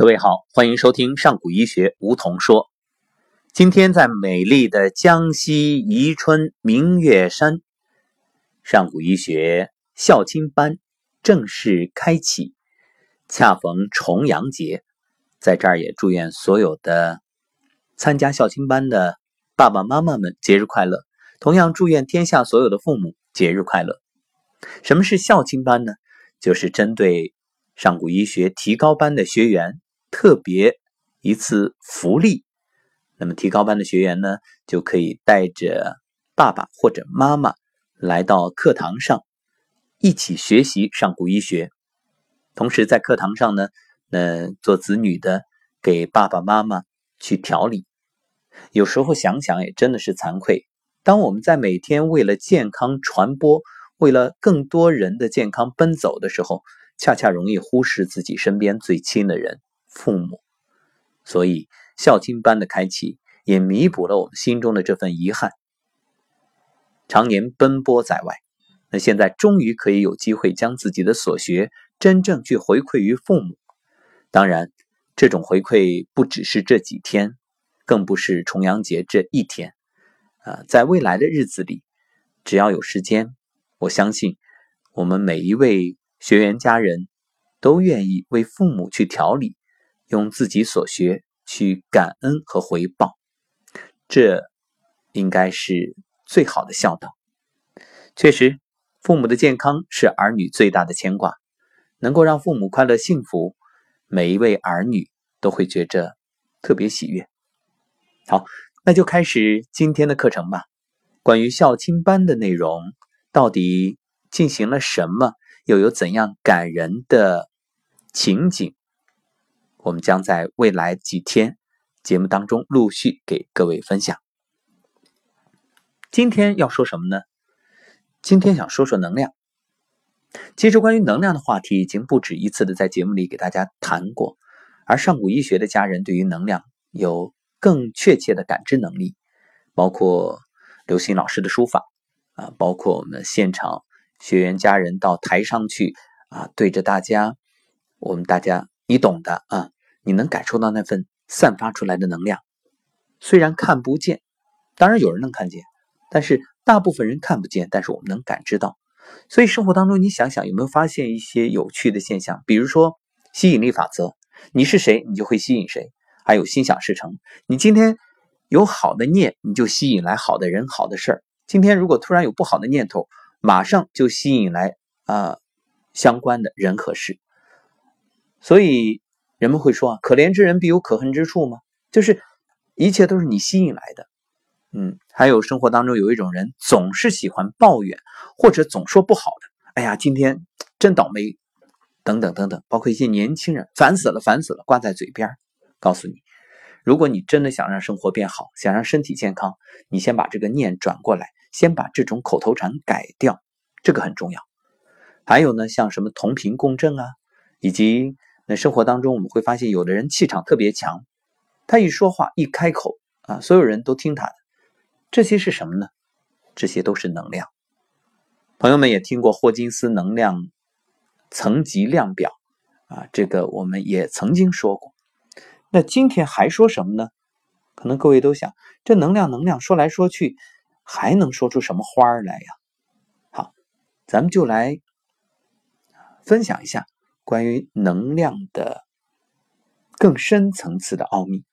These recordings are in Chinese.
各位好，欢迎收听上古医学梧桐说。今天在美丽的江西宜春明月山，上古医学孝亲班正式开启，恰逢重阳节，在这儿也祝愿所有的参加孝亲班的爸爸妈妈们节日快乐。同样祝愿天下所有的父母节日快乐。什么是孝亲班呢？就是针对。上古医学提高班的学员特别一次福利，那么提高班的学员呢，就可以带着爸爸或者妈妈来到课堂上一起学习上古医学。同时在课堂上呢，那做子女的给爸爸妈妈去调理。有时候想想也真的是惭愧，当我们在每天为了健康传播，为了更多人的健康奔走的时候。恰恰容易忽视自己身边最亲的人——父母，所以孝亲班的开启也弥补了我们心中的这份遗憾。常年奔波在外，那现在终于可以有机会将自己的所学真正去回馈于父母。当然，这种回馈不只是这几天，更不是重阳节这一天。啊，在未来的日子里，只要有时间，我相信我们每一位。学员家人都愿意为父母去调理，用自己所学去感恩和回报，这应该是最好的孝道。确实，父母的健康是儿女最大的牵挂，能够让父母快乐幸福，每一位儿女都会觉着特别喜悦。好，那就开始今天的课程吧。关于孝亲班的内容，到底进行了什么？又有怎样感人的情景？我们将在未来几天节目当中陆续给各位分享。今天要说什么呢？今天想说说能量。其实关于能量的话题已经不止一次的在节目里给大家谈过，而上古医学的家人对于能量有更确切的感知能力，包括刘星老师的书法啊，包括我们现场。学员家人到台上去啊，对着大家，我们大家你懂的啊，你能感受到那份散发出来的能量，虽然看不见，当然有人能看见，但是大部分人看不见，但是我们能感知到。所以生活当中，你想想有没有发现一些有趣的现象？比如说吸引力法则，你是谁，你就会吸引谁；还有心想事成，你今天有好的念，你就吸引来好的人、好的事儿。今天如果突然有不好的念头，马上就吸引来啊相关的人和事，所以人们会说啊，可怜之人必有可恨之处吗？就是一切都是你吸引来的。嗯，还有生活当中有一种人总是喜欢抱怨，或者总说不好的，哎呀，今天真倒霉，等等等等，包括一些年轻人，烦死了，烦死了，挂在嘴边。告诉你，如果你真的想让生活变好，想让身体健康，你先把这个念转过来。先把这种口头禅改掉，这个很重要。还有呢，像什么同频共振啊，以及那生活当中我们会发现，有的人气场特别强，他一说话一开口啊，所有人都听他的。这些是什么呢？这些都是能量。朋友们也听过霍金斯能量层级量表啊，这个我们也曾经说过。那今天还说什么呢？可能各位都想，这能量能量说来说去。还能说出什么花儿来呀？好，咱们就来分享一下关于能量的更深层次的奥秘。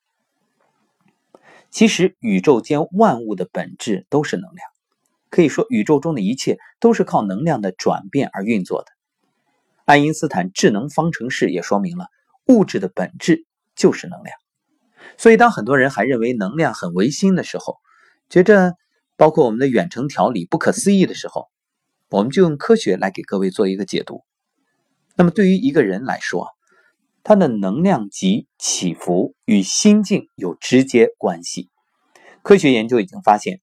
其实，宇宙间万物的本质都是能量，可以说，宇宙中的一切都是靠能量的转变而运作的。爱因斯坦智能方程式也说明了，物质的本质就是能量。所以，当很多人还认为能量很唯心的时候，觉着。包括我们的远程调理不可思议的时候，我们就用科学来给各位做一个解读。那么对于一个人来说，他的能量级起伏与心境有直接关系。科学研究已经发现，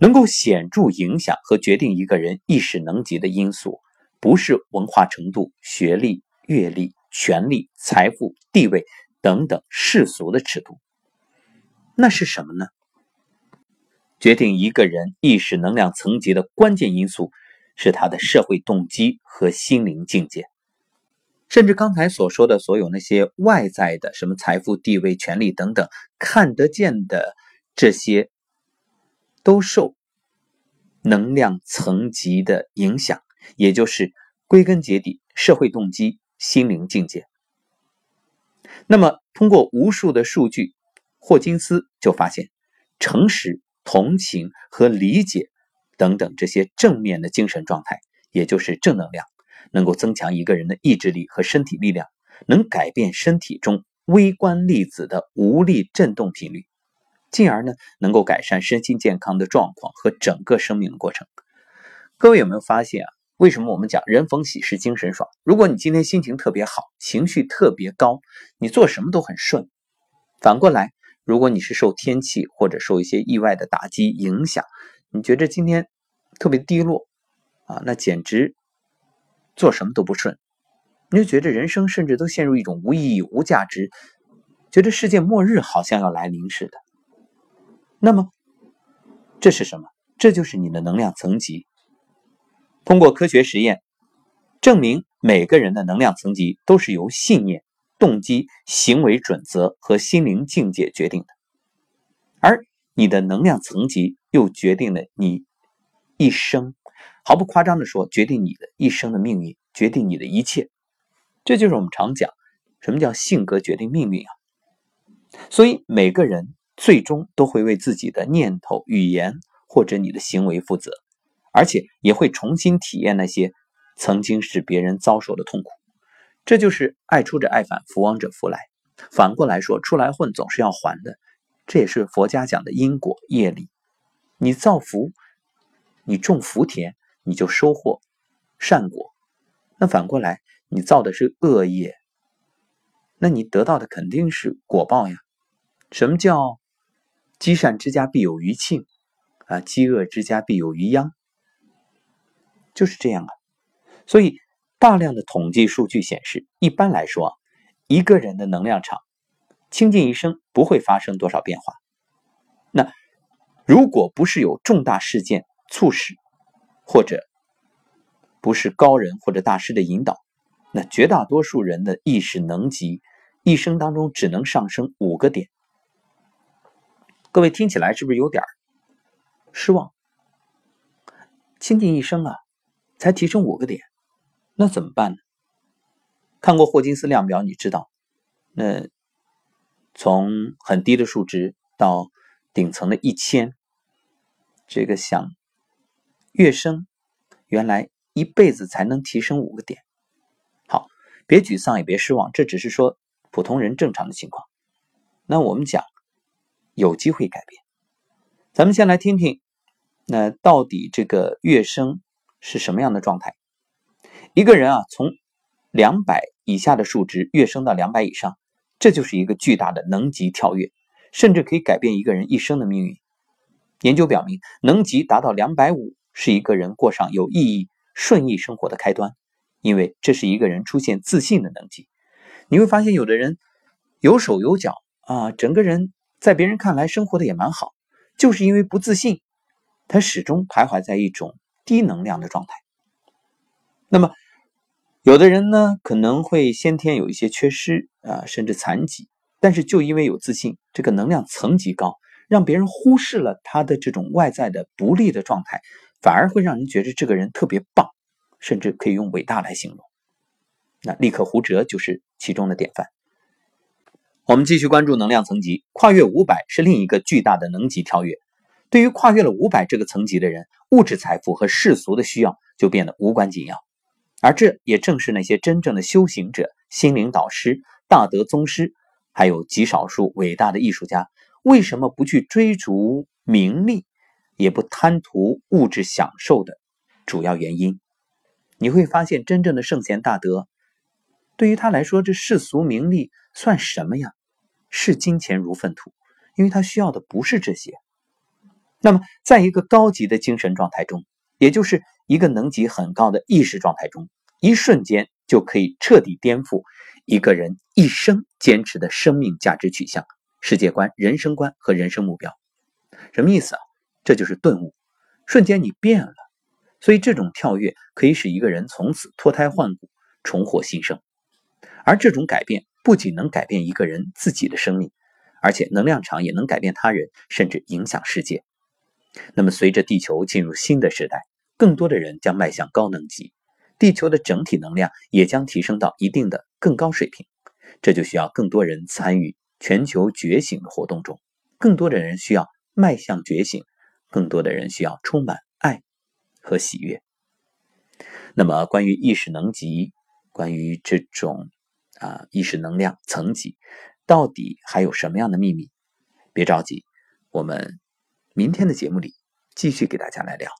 能够显著影响和决定一个人意识能级的因素，不是文化程度、学历、阅历、权力、财富、地位等等世俗的尺度，那是什么呢？决定一个人意识能量层级的关键因素，是他的社会动机和心灵境界。甚至刚才所说的所有那些外在的什么财富、地位、权利等等看得见的这些，都受能量层级的影响，也就是归根结底社会动机、心灵境界。那么，通过无数的数据，霍金斯就发现，诚实、同情和理解等等这些正面的精神状态，也就是正能量。能够增强一个人的意志力和身体力量，能改变身体中微观粒子的无力振动频率，进而呢能够改善身心健康的状况和整个生命的过程。各位有没有发现啊？为什么我们讲人逢喜事精神爽？如果你今天心情特别好，情绪特别高，你做什么都很顺。反过来，如果你是受天气或者受一些意外的打击影响，你觉得今天特别低落啊，那简直。做什么都不顺，你就觉得人生甚至都陷入一种无意义、无价值，觉得世界末日好像要来临似的。那么，这是什么？这就是你的能量层级。通过科学实验证明，每个人的能量层级都是由信念、动机、行为准则和心灵境界决定的，而你的能量层级又决定了你一生。毫不夸张的说，决定你的一生的命运，决定你的一切，这就是我们常讲，什么叫性格决定命运啊？所以每个人最终都会为自己的念头、语言或者你的行为负责，而且也会重新体验那些曾经使别人遭受的痛苦。这就是爱出者爱返，福往者福来。反过来说，出来混总是要还的，这也是佛家讲的因果业力。你造福，你种福田。你就收获善果，那反过来，你造的是恶业，那你得到的肯定是果报呀。什么叫积善之家必有余庆啊？积恶之家必有余殃，就是这样啊。所以，大量的统计数据显示，一般来说，一个人的能量场倾尽一生不会发生多少变化。那如果不是有重大事件促使，或者不是高人或者大师的引导，那绝大多数人的意识能级一生当中只能上升五个点。各位听起来是不是有点失望？倾尽一生啊，才提升五个点，那怎么办呢？看过霍金斯量表，你知道，那从很低的数值到顶层的一千，这个想。跃升，原来一辈子才能提升五个点。好，别沮丧，也别失望，这只是说普通人正常的情况。那我们讲有机会改变。咱们先来听听，那到底这个跃升是什么样的状态？一个人啊，从两百以下的数值跃升到两百以上，这就是一个巨大的能级跳跃，甚至可以改变一个人一生的命运。研究表明，能级达到两百五。是一个人过上有意义、顺意生活的开端，因为这是一个人出现自信的能级。你会发现，有的人有手有脚啊，整个人在别人看来生活的也蛮好，就是因为不自信，他始终徘徊在一种低能量的状态。那么，有的人呢，可能会先天有一些缺失啊，甚至残疾，但是就因为有自信，这个能量层级高，让别人忽视了他的这种外在的不利的状态。反而会让人觉得这个人特别棒，甚至可以用伟大来形容。那立刻胡哲就是其中的典范。我们继续关注能量层级，跨越五百是另一个巨大的能级跳跃。对于跨越了五百这个层级的人，物质财富和世俗的需要就变得无关紧要。而这也正是那些真正的修行者、心灵导师、大德宗师，还有极少数伟大的艺术家，为什么不去追逐名利？也不贪图物质享受的主要原因，你会发现，真正的圣贤大德，对于他来说，这世俗名利算什么呀？视金钱如粪土，因为他需要的不是这些。那么，在一个高级的精神状态中，也就是一个能级很高的意识状态中，一瞬间就可以彻底颠覆一个人一生坚持的生命价值取向、世界观、人生观和人生目标。什么意思啊？这就是顿悟，瞬间你变了，所以这种跳跃可以使一个人从此脱胎换骨，重获新生。而这种改变不仅能改变一个人自己的生命，而且能量场也能改变他人，甚至影响世界。那么，随着地球进入新的时代，更多的人将迈向高能级，地球的整体能量也将提升到一定的更高水平。这就需要更多人参与全球觉醒的活动中，更多的人需要迈向觉醒，更多的人需要充满爱和喜悦。那么，关于意识能级，关于这种啊意识能量层级，到底还有什么样的秘密？别着急，我们明天的节目里继续给大家来聊。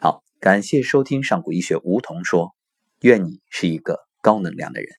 好，感谢收听上古医学梧桐说，愿你是一个高能量的人。